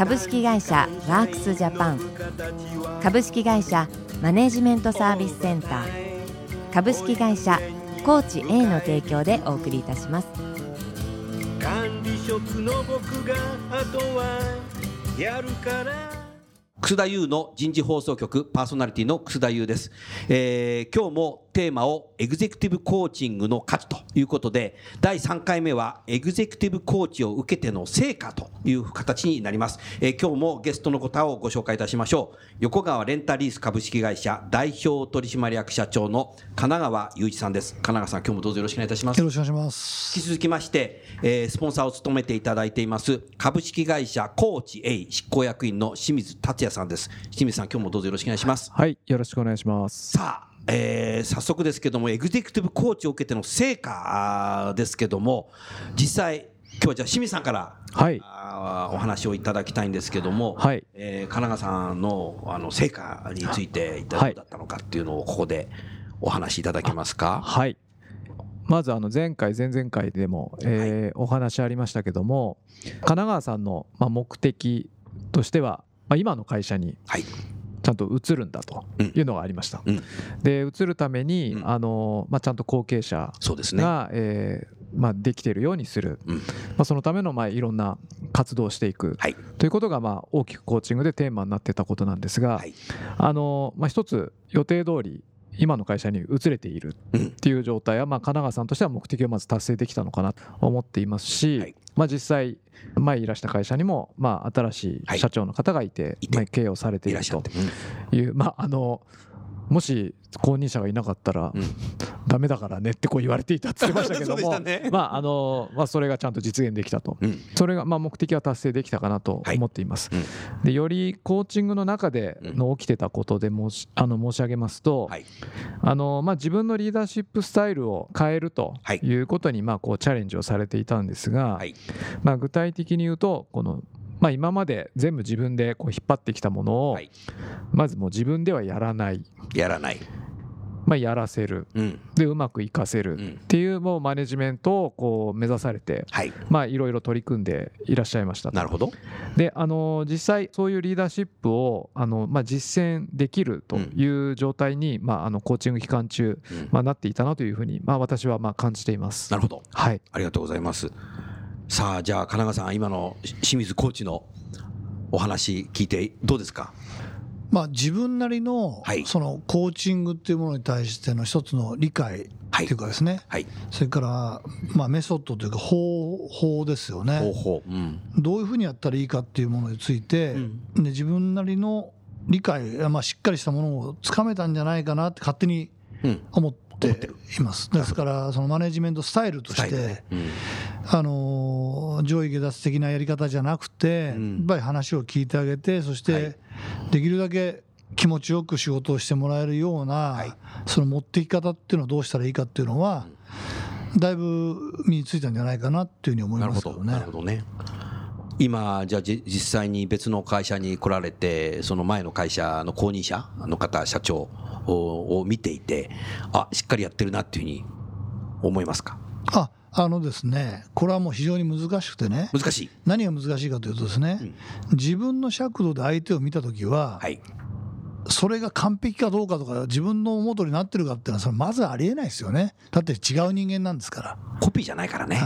株式会社ワークスジャパン。株式会社マネジメントサービスセンター。株式会社コーチ A の提供でお送りいたします。管理職の僕があとはやるから。楠田優の人事放送局パーソナリティの楠田優です、えー今日もテーマをエグゼクティブコーチングの価値ということで第3回目はエグゼクティブコーチを受けての成果という形になります、えー今日もゲストの方をご紹介いたしましょう。横川レンタリース株式会社代表取締役社長の金川雄一さんです。金川さん今日もどうぞよろしくお願いいたします。よろしくお願いします。引き続きまして、えースポンサーを務めていただいています株式会社コーチ A 執行役員の清水達也さんです。清水さん今日もどうぞよろしくお願いします。はい、よろしくお願いします。さあ、えー早速ですけどもエグゼクティブコーチを受けての成果ですけども実際今日はじゃあ清水さんからはい、あーお話をいただきたいんですけども、はいえー金川さんのあの成果についていどうだったのかっていうのをここでお話しいただけますか？はい。まずあの前回前々回でも、えーお話ありましたけども神奈川さんのまあ目的としては、まあ、今の会社にゃんと移るんだというのがありました。うん。で移るために、うん。あのまあ、ちゃんと後継者そうですね。が、えーまあ、できているようにする、うん。まあ、そのためのまあいろんな活動をしていく。はい、ということがまあ大きくコーチングでテーマになってたことなんですが、はい、あのまあ、一つ予定通り今の会社に移れているうんっていう状態は、まあ、神奈川さんとしては目的をまず達成できたのかなと思っていますし、はい。まあ、実際前いらした会社にも、まあ、新しはい。い社長の方がいて,、まあ、経営をされていると。い。うまあ、あのもし後任者がいなかったら、うんダメだからねってこう言われていたって言ってましたけども、ね。まああのまあ、それがちゃんと実現できたと。うん。それがまあ目的は達成できたかなと思っています。はいでよりコーチングの中での起きてたことで申しあの申し上げますと、はい。あのまあ、自分のリーダーシップスタイルを変えるとはい。いうことにまあこうチャレンジをされていたんですが、はい。まあ、具体的に言うとこの、まあ、今まで全部自分でこう引っ張ってきたものを、はい。まずもう自分ではやらない、やらない。まあ、やらせるうん、でうまくいかせるっうん、ていうもうマネジメントをこう目指されてはい、まあいろいろ取り組んでいらっしゃいましたとなるほど。であの実際そういうリーダーシップをあの、まあ、実践できるという状態に、まあ、あのコーチング期間中、うんまあ、なっていたなというふうに、まあ、私はまあ感じていますな。るほど。はい、ありがとうございます。さあ、じゃあ、金川さん、今の清水コーチのお話聞いてどうですか？まあ自分なりのはいそのコーチングっていうものに対しての一つの理解っていうかですね、はい。それからまあメソッドというか方法ですよ方ね。法。うん。どういうふうにやったらいいかっていうものについて、で自分なりの理解、まあしっかりしたものをつかめたんじゃないかなって勝手にうん。思っています。ですからそのマネジメントスタイルとして。うん。あの上位下脱的なやり方じゃなくて、うんやっぱり話を聞いてあげてそしはいてできるだけ気持ちよく仕事をしてもらえるような、はいその持っていき方っていうのをどうしたらいいかっていうのは、だいぶ身についたんじゃないかなっていうふうに思い。ますけどねなるほ。どね。今、じゃあ、じ実際に別の会社に来られて、その前の会社の後任者の方、社長をを見ていて、あ、しっかりやってるなっていうふうに思いますか？ああのですねこれはもう非常に難しくてね難しい。何が難しいかというとですね、自分の尺度で相手を見た時は、はい。それが完璧かどうかとか自分の思う通りになってるかっていうのはそれまずありえないですよねだって違う人間なんですから。コピーじゃないからね。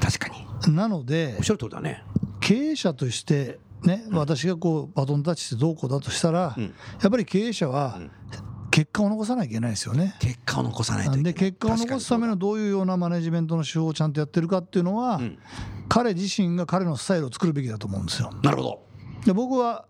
確かに。うんなのでおっしゃる通りだね。経営者としてね、私がこうバトンタッチしてどうこうだとしたら、うんやっぱり経営者はうん結果を残さなきゃいけないですよね。結果を残さないといけない。で結果を残すための確どういうようなマネジメントの手法をちゃんとやってるかっていうのは、うだ彼自身が彼のスタイルを作るべきだと思うんですよ。うんなるほど。で僕は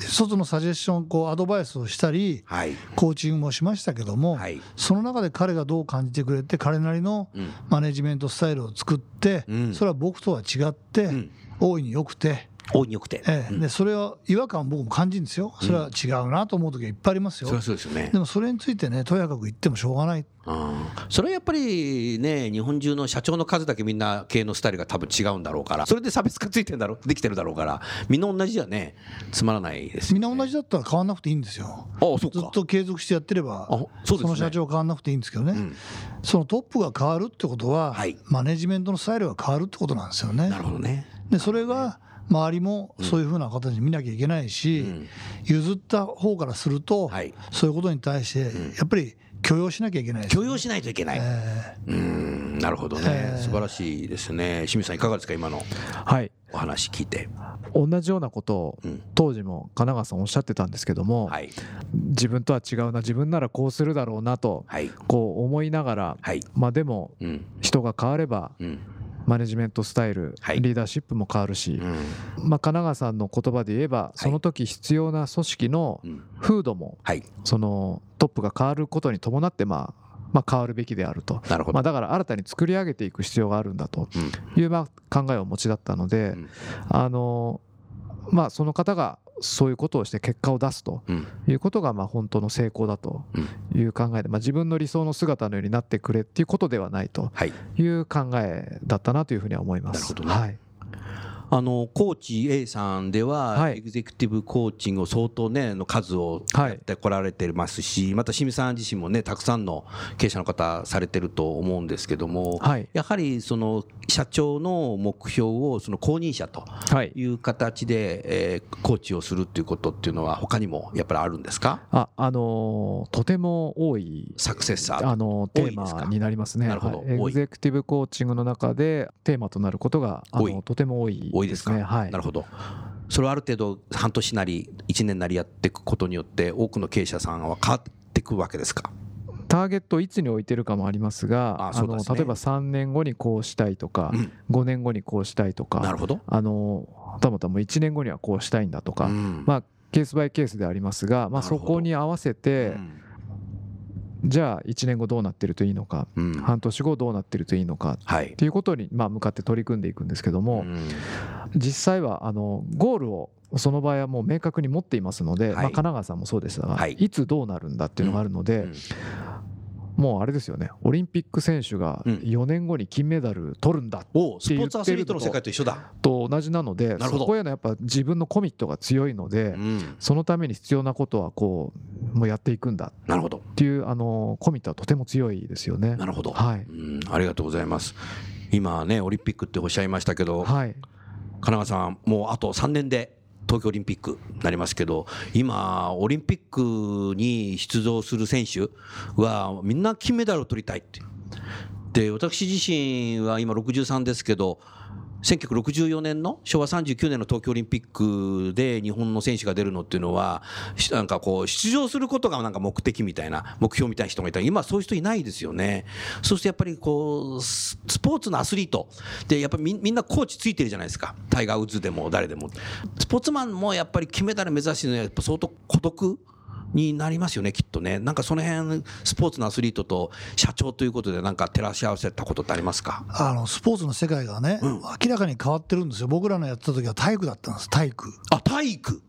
外のサジェッションこうアドバイスをしたりはい。コーチングもしましたけども、はい。その中で彼がどう感じてくれて彼なりのうん。マネジメントスタイルを作って、うんそれは僕とは違って、うん大いに良くて大いによくて、ええ。うん。でそれは違和感を僕も感じるんですよ、それは違うなと思う時はいっぱいありますよ。そりゃ、そうですよね。でもそれについてね、とやかく言ってもしょうがない、うんそれはやっぱりね日本中の社長の数だけみんな経営のスタイルが多分違うんだろうから。それで差別化ついてるんだろうできてるだろうから。みんな同じじゃね。つまらないですよね。みんな同じだったら変わんなくていいんですよ、あそうか。ずっと継続してやってれば、あそうですね。の社長変わんなくていいんですけどね、ん。そのトップが変わるってことは、はい。マネジメントのスタイルが変わるってことなんですよね。なるほどね。でそれが周りもそういうふうな形に見なきゃいけないし、ん。譲った方からすると、はい。そういうことに対して、やっぱり許容しなきゃいけないですよ許容しないといけない、えうーん。なるほどね、えー素晴らしいですね。清水さんいかがですか今のはい。お話聞いて。同じようなことをうん。当時も神奈川さんおっしゃってたんですけども、はい。自分とは違うな自分ならこうするだろうなとはい。こう思いながら、はい。まあでもうん。人が変わればうんマネジメントスタイル、はい。リーダーシップも変わるし、うん。まあ、神奈川さんの言葉で言えばその時必要な組織のうん。風土もはい。そのトップが変わることに伴ってまあまあ変わるべきであると。なるほど、まあ、だから新たに作り上げていく必要があるんだとうん。いうまあ考えをお持ちだったので、うん。あのまあその方がそういうことをして結果を出すとうん。いうことがまあ本当の成功だという考えで、まあ、自分の理想の姿のようになってくれっていうことではないとはい。いう考えだったなというふうには思います。なるほどね。はいあのコーチ A さんでは、はい。エグゼクティブコーチングを相当ねの数をはいやってこられてますし、また清水さん自身もねたくさんの経営者の方されてると思うんですけども、はい。やはりその社長の目標をその公認者とはい。いう形で、えーコーチをするっていうことっていうのは他にもやっぱりあるんですか？ああのーとても多いサクセッサー。あのテーマになりますね。なるほど。エグゼクティブコーチングの中でテーマとなることがあ多い。のとても多い多いですか？ね。はい。なるほど。それをある程度半年なり1年なりやっていくことによって多くの経営者さんは変わっていくわけですか？ターゲットをいつに置いてるかもありますがあの例えば3年後にこうしたいとか、うん。5年後にこうしたいとかなるほど、あのたまたま1年後にはこうしたいんだとか、うん。まあケースバイケースでありますが、まあ、そこに合わせて、じゃあ1年後どうなってるといいのか、うん。うん半年後どうなってるといいのかい。ていうことにまあ向かって取り組んでいくんですけども、うん。実際はあのゴールをその場合はもう明確に持っていますので、はい。まあ、神奈川さんもそうでしたが、はい。い、つどうなるんだっていうのがあるので、うんもうあれですよね。オリンピック選手がうん。4年後に金メダル取るんだおスポーツアスリートの世界と一緒だ、と同じなのでそこへのやっぱ自分のコミットが強いので、うん。そのために必要なことはこうもうやっていくんだなるほど。っていうあのコミットはとても強いですよね。なるほど、はい。うん、ありがとうございます。今ねオリンピックっておっしゃいましたけど、はい。神奈川さんもうあと3年で東京オリンピックになりますけど今オリンピックに出場する選手はみんな金メダルを取りたいって。で私自身は今63ですけど1964年の昭和39年の東京オリンピックで日本の選手が出るのっていうのはなんかこう出場することがなんか目的みたいな目標みたいな人がいた今そういう人いないですよね。そしてやっぱりこうスポーツのアスリートでやっぱりみんなコーチついてるじゃないですか。タイガー・ウッズでも誰でも。スポーツマンもやっぱり金メダル目指してるのはやっぱ相当孤独になりますよねきっとね。なんかその辺スポーツのアスリートと社長ということでなんか照らし合わせたことってありますか？あのスポーツの世界がね、明らかに変わってるんですよ、僕らのやってた時は体育だったんです、体育。あ体育。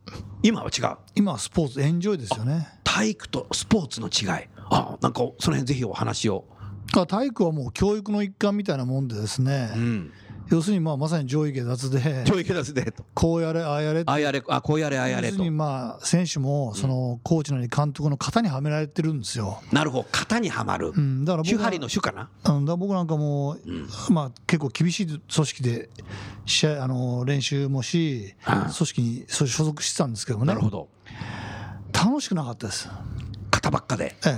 今は違う。今はスポーツ、エンジョイですよね。体育とスポーツの違い。あなんかその辺ぜひお話を。あ体育はもう教育の一環みたいなもんでですね、うん要するにまあまさに上位下脱で、教育ですねと。こうやれ、ああやれって。あやれあこうやれあやれと。要するにまあ選手もそのコーチなり監督の型にはめられてるんですよ。なるほど。型にはまる。うん、だから僕は手張りの手かな？うん、だから僕なんかも、まあ、結構厳しい組織で試合あの練習もし、組織に所属してたんですけどもね。なるほど。楽しくなかったです。型ばっかで。ええ。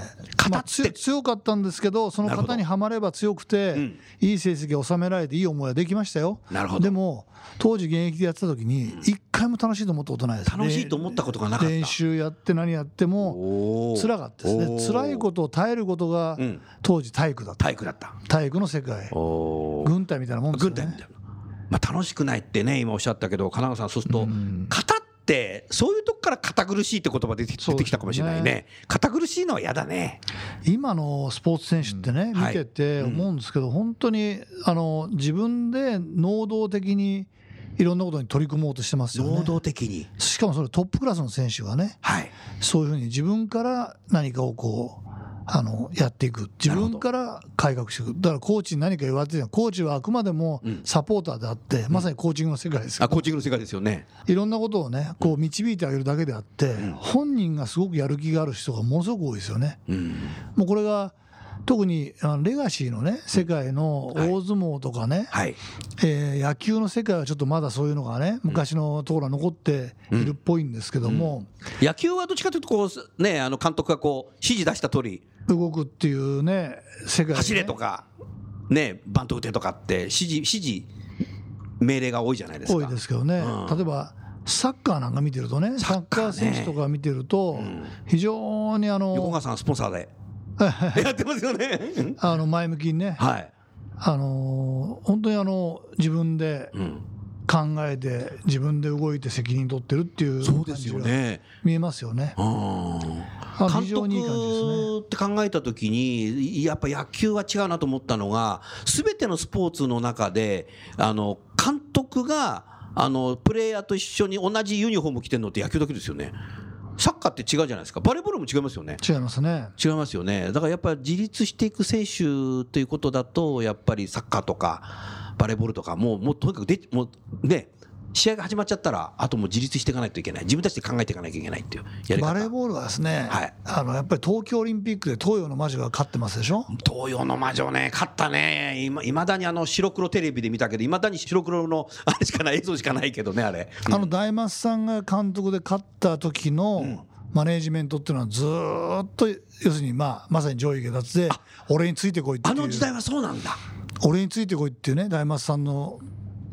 まあ、型って。強強かったんですけどその型にはまれば強くて、うん。いい成績を収められていい思いはできましたよ。なるほど。でも当時現役でやってた時に一回も楽しいと思ったことないです楽しいと思ったことがなかった。練習やって何やっても辛かったですおねー。辛いことを耐えることがうん。当時体育だった。体育だった。体育の世界。軍隊みたいなもんですよね。軍隊みたいな、まあ、楽しくないってね今おっしゃったけど金川さんそうすると型ってそういうとこから堅苦しいって言葉出て出てきたかもしれないね。堅苦しいのは嫌だね。今のスポーツ選手ってね、はい見てて思うんですけど、本当にあの自分で能動的にいろんなことに取り組もうとしてますよ能ね。動的に。しかもそれトップクラスの選手がね、はい。そういうふうに自分から何かをこう、あのやっていく、自分から改革していく、だからコーチに何か言われてるコーチはあくまでもうん。サポーターであって、まさにコーチングの世界ですよあコーチングの世界ですよね。いろんなことをね、こう導いてあげるだけであって、本人がすごくやる気がある人がものすごく多いですよね。うん。もうこれが特にあのレガシーのね世界の大相撲とかね、はい。えー野球の世界はちょっとまだそういうのがね昔のところは残っているっぽいんですけども、野球はどっちかというとこうねあの監督がこう指示出した通り動くっていうね世界、ね、走れとかねバント打てとかって指示指示命令が多いじゃないですか。多いですけどね、うん。例えばサッカーなんか見てるとねサッカー選手とか見てると非常にあの横川さんスポンサーで。やってますよね。あの前向きにね。はい、あの本当にあの自分でうん、考えて自分で動いて責任取ってるっていうそうです感じがよね見えますよね。非常にいい感じですね。督って考えたときに、やっぱ野球は違うなと思ったのが、すべてのスポーツの中で、あの監督があのプレイヤーと一緒に同じユニフォーム着てるのって野球だけですよね。サッカーって違うじゃないですか、バレーボールも違いますよね。違いますね。違いますよね。だからやっぱり自立していく選手ということだと、やっぱりサッカーとかバレーボールとか、もうもうとにかくでもうね、試合が始まっちゃったら、あともう自立していかないといけない、自分たちで考えていかなきゃいけないっていう。バレーボールはですね、はいあのやっぱり東京オリンピックで東洋の魔女が勝ってますでしょ？東洋の魔女ね、勝ったね、いま未だにあの白黒テレビで見たけど、いまだに白黒のあれしかない、映像しかないけどね、あれ。あの大松さんが監督で勝った時のマネージメントっていうのはずーっと要するにまあまさに上位下脱で俺についてこいっていうあの時代はそうなんだ。俺についてこいっていうね大松さんの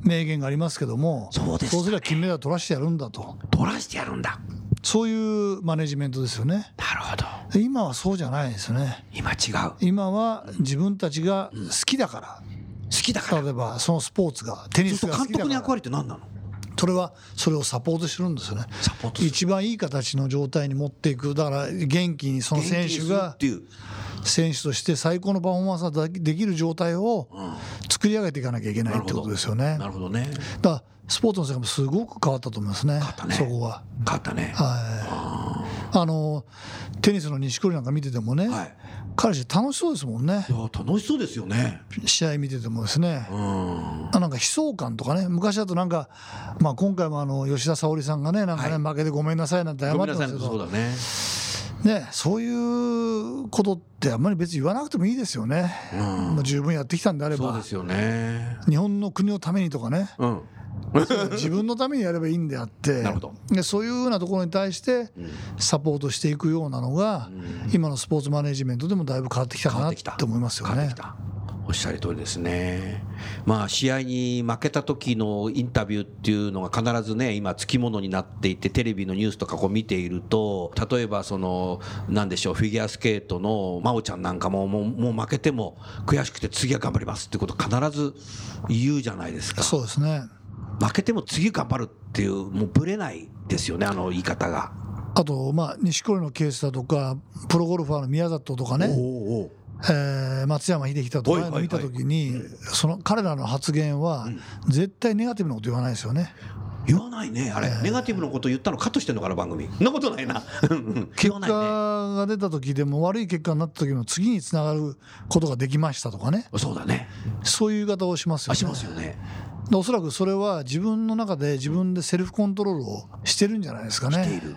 名言がありますけどもそうでしたねすれば金メダル取らしてやるんだと取らしてやるんだ。そういうマネージメントですよねなるほど。で今はそうじゃないですよね今違う。好今は自分たちが好きだから、きだから。例えばそのスポーツがテニスそうすると監督の役割って何なの？それはそれをサポートしてるんですよねサポートする一番いい形の状態に持っていくだから元気にその選手がっていう。選手として最高のパフォーマンスができる状態を作り上げていかなきゃいけないってことですよね。なるほどね。だからスポーツの世界もすごく変わったと思いますね。そこは。勝ったね。はい。あのテニスの錦織なんか見ててもね、はい。彼氏楽しそうですもんね。いや楽しそうですよね。試合見ててもですね、うん。あなんか悲壮感とかね。昔だとなんか、まあ、今回もあの吉田沙保里さんがねなんかね、はい。負けてごめんなさいなんて謝ごってめんなさい。ますけどそうだね。ね、そういうことってあんまり別に言わなくてもいいですよね、まあ、十分やってきたんであれば。そうですよね。日本の国のためにとかね。うん。自分のためにやればいいんであって。なるほど。でそういうふうなところに対してサポートしていくようなのが、今のスポーツマネジメントでもだいぶ変わってきたかなって思いますよね。変わってき。たおっしゃる通りですね。まあ試合に負けた時のインタビューっていうのが必ずね今つきものになっていてテレビのニュースとかこう見ていると例えばそのなんでしょうフィギュアスケートの真央ちゃんなんかももうもう負けても悔しくて次は頑張りますってこと必ず言うじゃないですか。そうですね負けても次頑張るっていうもうぶれないですよねあの言い方が。あと、まあ、錦織のケースだとかプロゴルファーの宮里とかね、おうえー松山英樹だとか見たときに、その彼らの発言は絶対ネガティブなこと言わないですよね。言わないねあれ、ネガティブなこと言ったのカットしてんのかな番組。そんなことないな。結果が出た時でも悪い結果になった時の次につながることができましたとかね。そうだね。そういう言い方をしますよね。あしますよね。でおそらくそれは自分の中で自分でセルフコントロールをしてるんじゃないですかね。している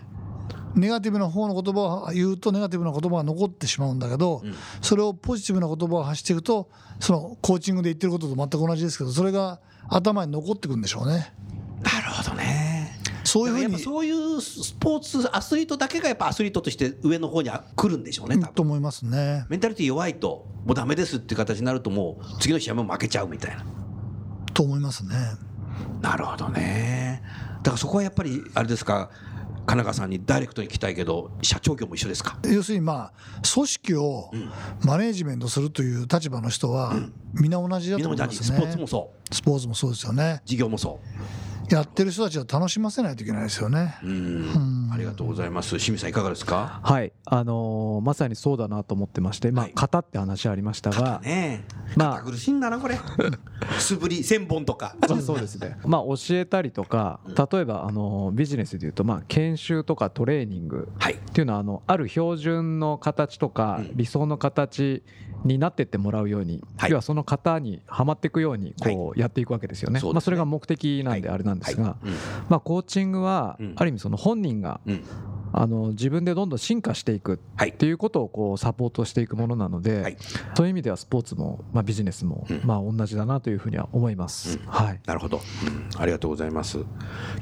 ネガティブな方の言葉を言うとネガティブな言葉が残ってしまうんだけど、それをポジティブな言葉を発していくとそのコーチングで言ってることと全く同じですけどそれが頭に残ってくるんでしょうね。なるほどねそういうふうにそういうスポーツアスリートだけがやっぱアスリートとして上の方に来るんでしょうねと思いますね。メンタリティ弱いともうダメですっていう形になるともう次の試合も負けちゃうみたいなと思いますね。なるほどねだからそこはやっぱりあれですか金川さんにダイレクトに聞きたいけど社長業も一緒ですか？要するにまあ組織をマネージメントするという立場の人は皆同じだみんとなも大事ス思いますね。ポーツもそスポーツもそうですよね。う。事業もそうやってる人たちは楽しませないといけないですよね。うん。あありがとうございます。清水さんいかがですか？はい、あのーまさにそうだなと思ってまして、まあはい、型って話ありましたが、ね。まあ堅苦しいんだなこれ。素振り千本とか。まあそうですね。まあ教えたりとか、例えばあのビジネスでいうとまあ研修とかトレーニングはい。っていうのはあのある標準の形とかうん。理想の形になってってもらうように、はい。要はその型にはまっていくようにはい。こうやっていくわけですよね。まあそれが目的なんであれなんですが、はい。まあコーチングはうん。ある意味その本人があの自分でどんどん進化していくはい。っていうことをこうサポートしていくものなので、はい。そういう意味ではスポーツもまあビジネスもうん。まあ同じだなというふうには思います。うん。はい。なるほど、うん。ありがとうございます。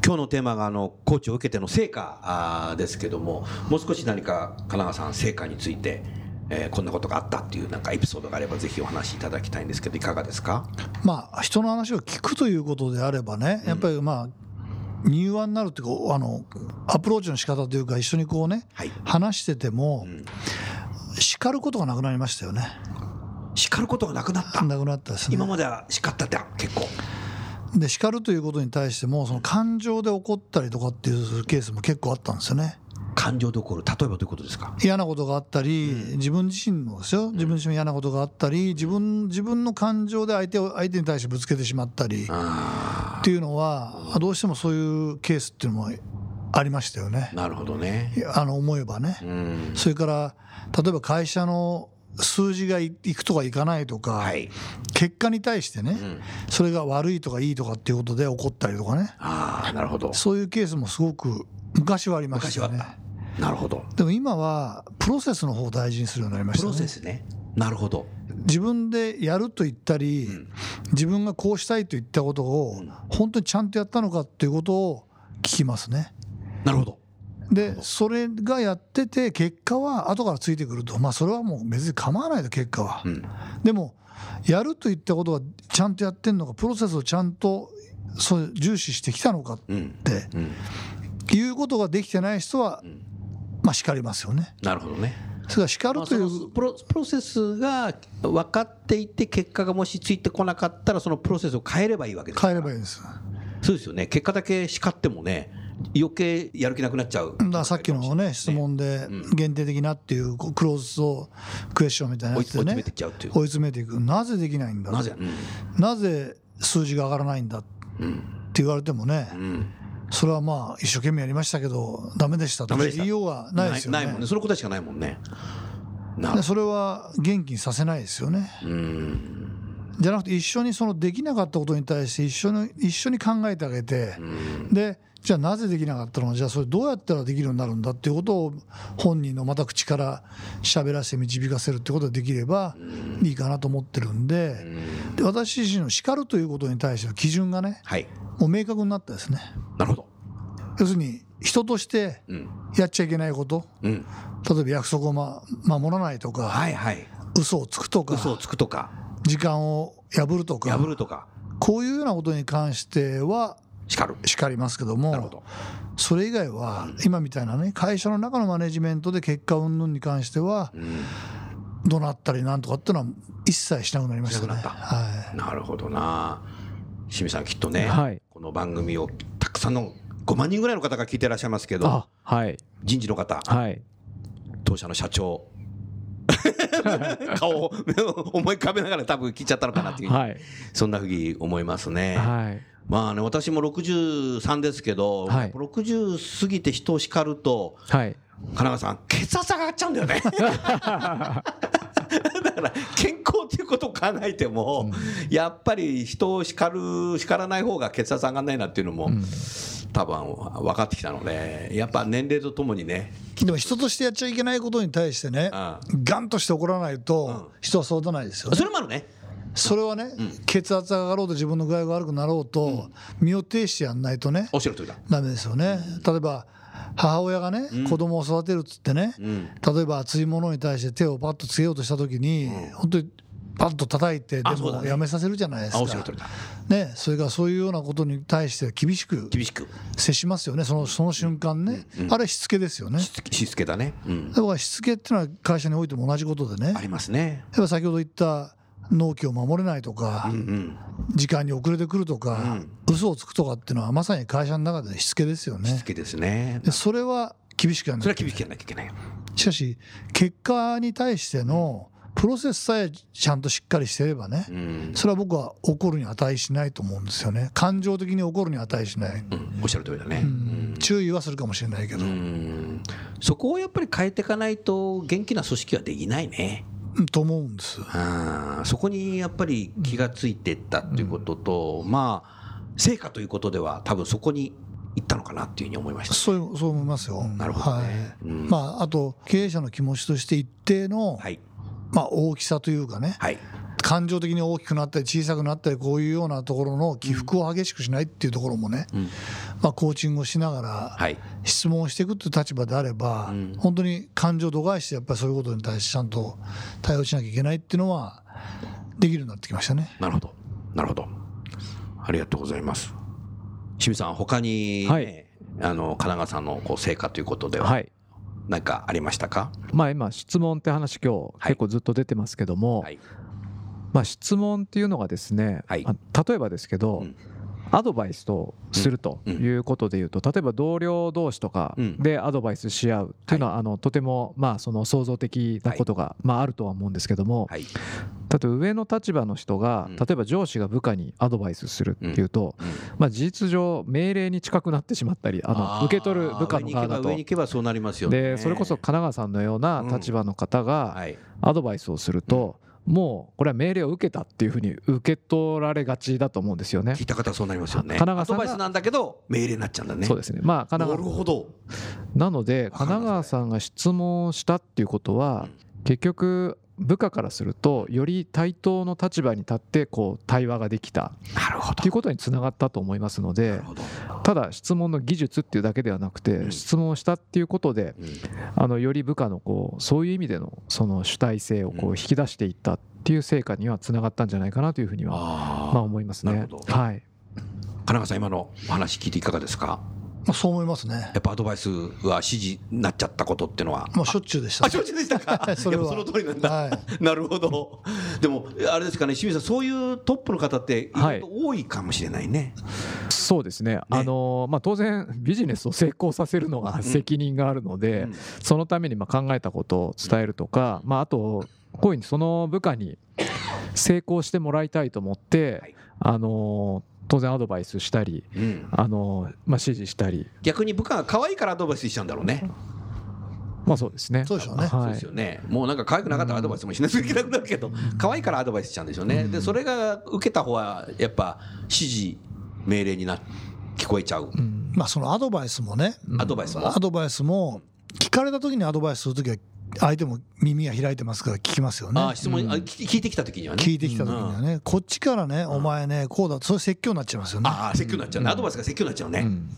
今日のテーマがあのコーチを受けての成果ですけどももう少し何か神奈川さん成果について、えーこんなことがあったっていうなんかエピソードがあればぜひお話しいただきたいんですけどいかがですか？まあ人の話を聞くということであればねやっぱりまあ柔和になるっていうかあのアプローチの仕方というか一緒にこうねはい、話しててもうん。叱ることがなくなりましたよね。叱ることがなくなった。なくなったですね。今までは叱ったって結構。で叱るということに対してもその感情で怒ったりとかっていうケースも結構あったんですよね感情で起こる例えばどういうことですか？嫌なことがあったり、自分自身もですよ。自分自身も嫌なことがあったり自分自分の感情で相手を相手に対してぶつけてしまったりあっていうのはどうしてもそういうケースっていうのもありましたよね。あなるほどね。あの思えばね。うん。それから例えば会社の数字がいいくとかいかないとか、はい、結果に対してね、うん、それが悪いとかいいとかっていうことで怒ったりとかね。ああなるほど。そういうケースもすごく昔はありましたよねなるほど。でも今はプロセスの方を大事にするようになりましプロたねセスね。なるほど。自分でやると言ったり、ん。自分がこうしたいと言ったことをうん。本当にちゃんとやったのかっていうことを聞きますね。なるほど。でそれがやってて結果は後からついてくるとまあそれはもう別に構わないと結果は。う。ん。でもやると言ったことはちゃんとやってんのかプロセスをちゃんとそう重視してきたのかっうん。てうん。いうことができてない人はんまあ叱りますよね。なるほどね。それから叱るといまあそうのプロプロセスが分かっていて結果がもしついてこなかったらそのプロセスを変えればいいわけです。変えればいいです。そうですよね。結果だけ叱ってもね余計やる気なくなっちゃう。だからさっきのね質問で限定的なっていうクローズドクエスチョンみたいな追い追い詰やつでねめてっちゃうっていう。追い詰めていく。なぜできないんだなぜ？なぜ数字が上がらないんだって言われてもね。うんそれはまあ一生懸命やりましたけどダメでしたと。言いようがないですよないもんね。ねその答えしかないもんね。それは元気にさせないですよね。うんじゃなくて一緒にそのできなかったことに対して一緒に一緒に考えてあげてうん。でじゃあなぜできなかったの？かじゃあそれどうやったらできるようになるんだっていうことを本人のまた口から喋らせて導かせるってことができればいいかなと思ってるんでで私自身の叱るということに対しての基準がねはい。もう明確になったですね。なるほど。要するに人としてうん。やっちゃいけないことうん。例えば約束を、ま、守らないとかはいはい。嘘をつくとか嘘をつくとか時間を破るとか破るとか。こういうようなことに関しては叱る。叱りますけどもなるほど。それ以外は今みたいなね会社の中のマネジメントで結果云々に関してはうん。怒鳴ったりなんとかっていうのは一切しなくなりましたね。はい。なるほどな。清水さんきっとね、はい。この番組をたくさんの5万人ぐらいの方が聞いてらっしゃいますけどあはい。人事の方はい。当社の社長 顔を 思い浮かべながら多分聞いちゃったのかなっていう、はい。そんなふうに思いますね。はい。まあね私も63ですけど、はい。60過ぎて人を叱るとはい。金川さん血圧上がっちゃうんだよね。だから健康っていうことを考えても、やっぱり人を叱る叱らない方が血圧上がんないなっていうのも、多分分かってきたのでやっぱ年齢とともにね。でも人としてやっちゃいけないことに対してねあガンとして怒らないと人はそうだないですよね。それもあるね。それはね血圧が上がろうと自分の具合が悪くなろうと身を挺してやんないとねおっしゃる通りだ。ダメですよね。例えば母親がね子供を育てるっつってねうん。例えば熱いものに対して手をパッとつけようとした時に本当にパッと叩いてでもやめさせるじゃないですか。ねそれからそういうようなことに対して厳しく厳しく。接しますよね。そのその瞬間ね。あれしつけですよね。しつけだね。うん。だからしつけっていうのは会社においても同じことでね。ありますね。例えば先ほど言った納期を守れないとかうんうん。時間に遅れてくるとか嘘をつくとかっていうのはまさに会社の中でしつけですよね。しつけですね。でそれは厳しくやらないそれは厳しくやらなきゃいけない。よしかし結果に対してのプロセスさえちゃんとしっかりしてればねうん。それは僕は怒るに値しないと思うんですよね。感情的に怒るに値しない、うん。おっしゃる通りだね、うん。注意はするかもしれないけど、うん。そこをやっぱり変えていかないと元気な組織はできないね。うん。と思うんです。あー。そこにやっぱり気がついていったっていうことと、まあ成果ということでは多分そこに行ったのかなっていうふうに思いました。そうそう思いますよ、なるほどね。はい。うん。まあ、あと経営者の気持ちとして一定の、はいまあ、大きさというかねはい。感情的に大きくなったり小さくなったりこういうようなところの起伏を激しくしないっていうところもね、うん。まあ、コーチングをしながらはい。質問をしていくっていう立場であれば、うん。本当に感情を度外視してやっぱりそういうことに対してちゃんと対応しなきゃいけないっていうのはできるようになってきましたね。なるほど。なるほど。ありがとうございます。清水さん他に、ねはい。あの神奈川さんのこう成果ということでは。はい何かありましたか？まあ今質問って話今日はい。結構ずっと出てますけども、はい。まあ質問っていうのがですね、はい。まあ例えばですけど、うんアドバイスとするということでいうと、例えば同僚同士とかうん。でアドバイスし合うっていうのは、あのとてもまあその創造的なことがまああるとは思うんですけども、はい。例えば上の立場の人がうん。例えば上司が部下にアドバイスするっていうと、うん。まあ事実上命令に近くなってしまったりあの受け取る部下の側だと上に行けば上に行けばそうなりますよね。でそれこそ神奈川さんのような立場の方がはい。アドバイスをするともうこれは命令を受けたっていうふうに受け取られがちだと思うんですよね聞。いた方はそうなりますよね。神奈川さんがアドバイスなんだけど命令になっちゃうんだね。そうですねまあ神な奈川るほど。なので神奈川さんが質問したっていうことは結局部下からするとより対等の立場に立ってこう対話ができたなるほどっていう。ことにつながったと思いますのなで。ただ質問の技術っていうだけではなくてうん質問をしたっていうことでうんあのより部下のこうそういう意味でのその主体性をこう引き出していったっていう成果にはつながったんじゃないかなというふうにはあまあ思いますねはい。神奈川さん今のお話聞いていかがですか？まあ、そう思いますね。やっぱアドバイスは指示になっちゃったことっていうのは。もうしょっちゅうでしたあ、。承知でしたか。それはその通りなんだ。はいなるほど。でもあれですかね、清水さん、そういうトップの方って多いかもしれないね。そうですね。あのまあ当然ビジネスを成功させるのが責任があるので、うんそのためにまあ考えたことを伝えるとか、まああとこういうふうにその部下に成功してもらいたいと思って、はいあの当然アドバイスしたり、うんあのまあ指示したり、逆に部下が可愛いからアドバイスしちゃうんだろうね。まあそうですね。そうでしょうね。そうはいですよね。もうなんか可愛くなかったらアドバイスもしなきゃいけなくなるけど、可愛いからアドバイスしちゃうんでしょうね。で、それが受けた方はやっぱ指示命令にな聞こえちゃう。うんまあ、そのアドバイスもね、アドバイスも？ア。ドバイスも聞かれた時にアドバイスする時は相手も耳が開いてますから聞きますよね。あ質問、あ聞聞いてきた時にはね。聞いてきた時にはね、こっちからね、お前ね、こうだと、それ説教になっちゃいますよね。ああ、説教になっちゃうね。アドバイスが説教になっちゃうね。うん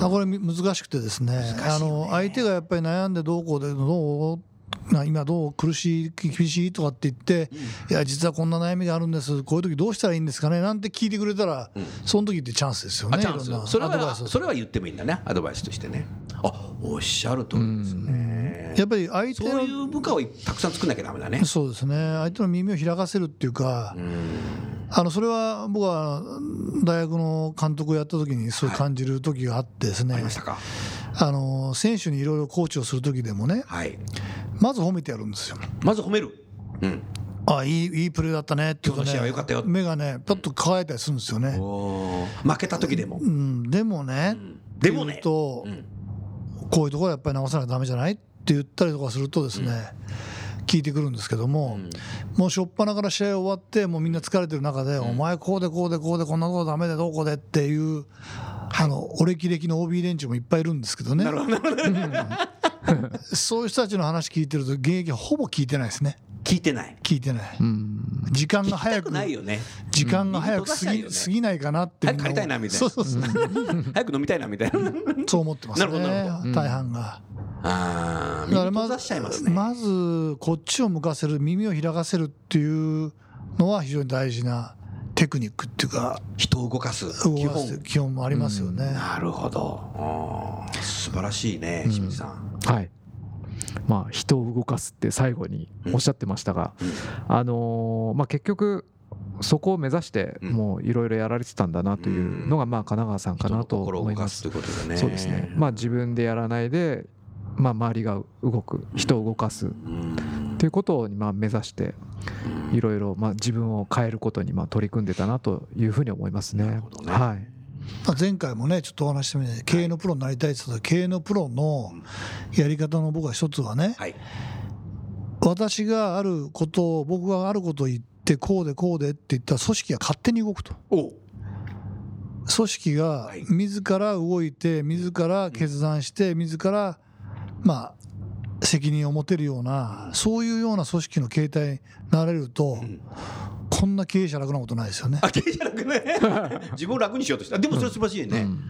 これみ難しくてですねあの相手がやっぱり悩んでどうこうでどうな今どう苦しい厳しいとかって言って、いや実はこんな悩みがあるんです。こういう時どうしたらいいんですかね？なんて聞いてくれたら、その時ってチャンスですよね。あチャンス。それはそれは言ってもいいんだね。アドバイスとしてね。あおっしゃる通りですね、やっぱり相手のそういう部下をたくさん作んなきゃダメだね。そうですね。相手の耳を開かせるっていうか、あのそれは僕は大学の監督をやった時にそう感じる時があってですね、ありましたか？あの選手にいろいろコーチをする時でもねはい。まず褒めてやるんですよ。まず褒める？うん。あいいいいプレーだったねっていうか今日の試合はね良かったよ。目がねパッと輝いたりするんですよね。負けた時でも。うん、でもね、でもね。と、うん。こういうところはやっぱり直さなきゃダメじゃないって言ったりとかするとですね、聞いてくるんですけども、もう初っ端から試合終わってもうみんな疲れてる中で、お前こうでこうでこうでこんなことダメでどうこうでっていう、あのお歴々の OB 連中もいっぱいいるんですけどね。そういう人たちの話聞いてると現役はほぼ聞いてないですね。聞いてない。聞いてない。うん。時間が早早くくないよね。時間が早く過ぎ,、うん。過ぎないかなって早く帰りたいなみたいな。そうそうそう、早く飲みたいなみたいな。そう思ってますね。なるほどなるほ大半が。ああだからまますね。まずこっちを向かせる耳を開かせるっていうのは非常に大事なテクニックっていうか人を動かす。動基本。基本もありますよね。なるほど。素晴らしいね清水さん。はい。まあ人を動かすって最後におっしゃってましたが、あのーまあ結局そこを目指してうん。もういろいろやられてたんだなというのがまあ神奈川さんかなと思います。動かすということでね。そうですね。まあ自分でやらないでまあ周りが動く人を動かす。うんっていうことにまあ目指していろいろまあ自分を変えることにまあ取り組んでたなというふうに思いますね。ほどね。はい。まあ前回もねちょっとお話ししてみて経営のプロになりたいって言ったら経営のプロのやり方の僕は一つはねはい。私があることを僕があることを言ってこうでこうでって言ったら組織が勝手に動くと。お組織がはい。自ら動いて自ら決断して自らまあ責任を持てるようなそういうような組織の形態になれるとん。こんな経営者楽なことないですよね。あ経営じゃなくね。自分を楽にしようとした。でもそれ素晴らしいね、うん。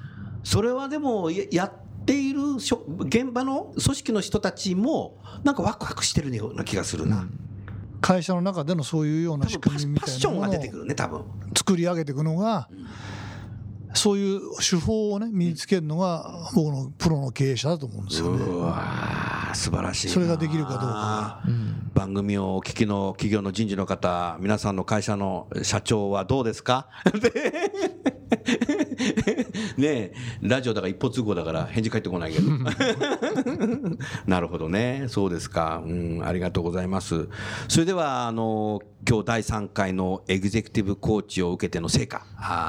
それはでもややっている現場の組織の人たちもなんかワクワクしてるような気がするな、会社の中でのそういうような仕組みみッパッションたいなものをが出てくるね多分。作り上げていくのがそういう手法をね身につけるのが僕のプロの経営者だと思うんですよね。素晴らしいな。それができるかどうかうん。番組をお聞きの企業の人事の方皆さんの会社の社長はどうですか？ねえラジオだから一方通行だから返事返ってこないけど。なるほどね。そうですか、うん、ありがとうございます。それではあの今日第3回のエグゼクティブコーチを受けての成果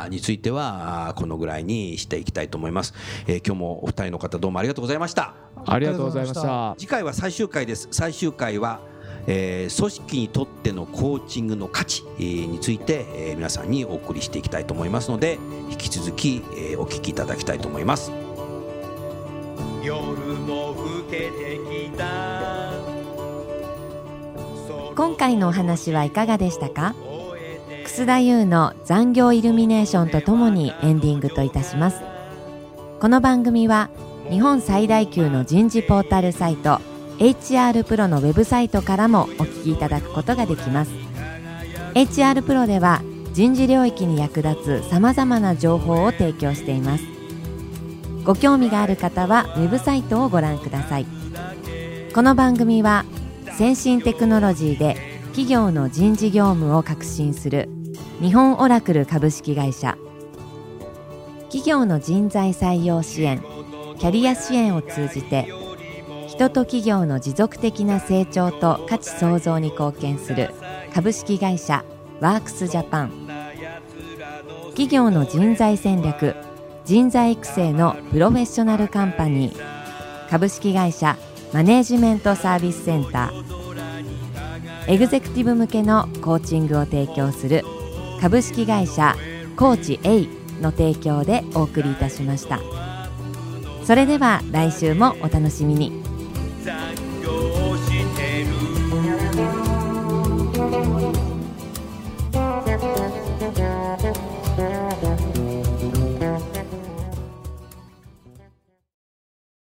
についてはこのぐらいにしていきたいと思います、えー今日もお二人の方どうもありがとうございましたありがとうございました。次回は最終回です。最終回は、えー組織にとってのコーチングの価値、えーについて、えー皆さんにお送りしていきたいと思いますので引き続き、えーお聞きいただきたいと思います。夜も更けてきた。今回のお話はいかがでしたか？楠田優の残業イルミネーションとともにエンディングといたします。この番組は日本最大級の人事ポータルサイト HR プロのウェブサイトからもお聞きいただくことができます。HR プロでは人事領域に役立つさまざまな情報を提供しています。ご興味がある方はウェブサイトをご覧ください。この番組は先進テクノロジーで企業の人事業務を革新する日本オラクル株式会社。企業の人材採用支援キャリア支援を通じて人と企業の持続的な成長と価値創造に貢献する株式会社ワークスジャパン。企業の人材戦略人材育成のプロフェッショナルカンパニー。株式会社マネージメントサービスセンター。エグゼクティブ向けのコーチングを提供する株式会社コーチ A の提供でお送りいたしました。それでは来週もお楽しみに。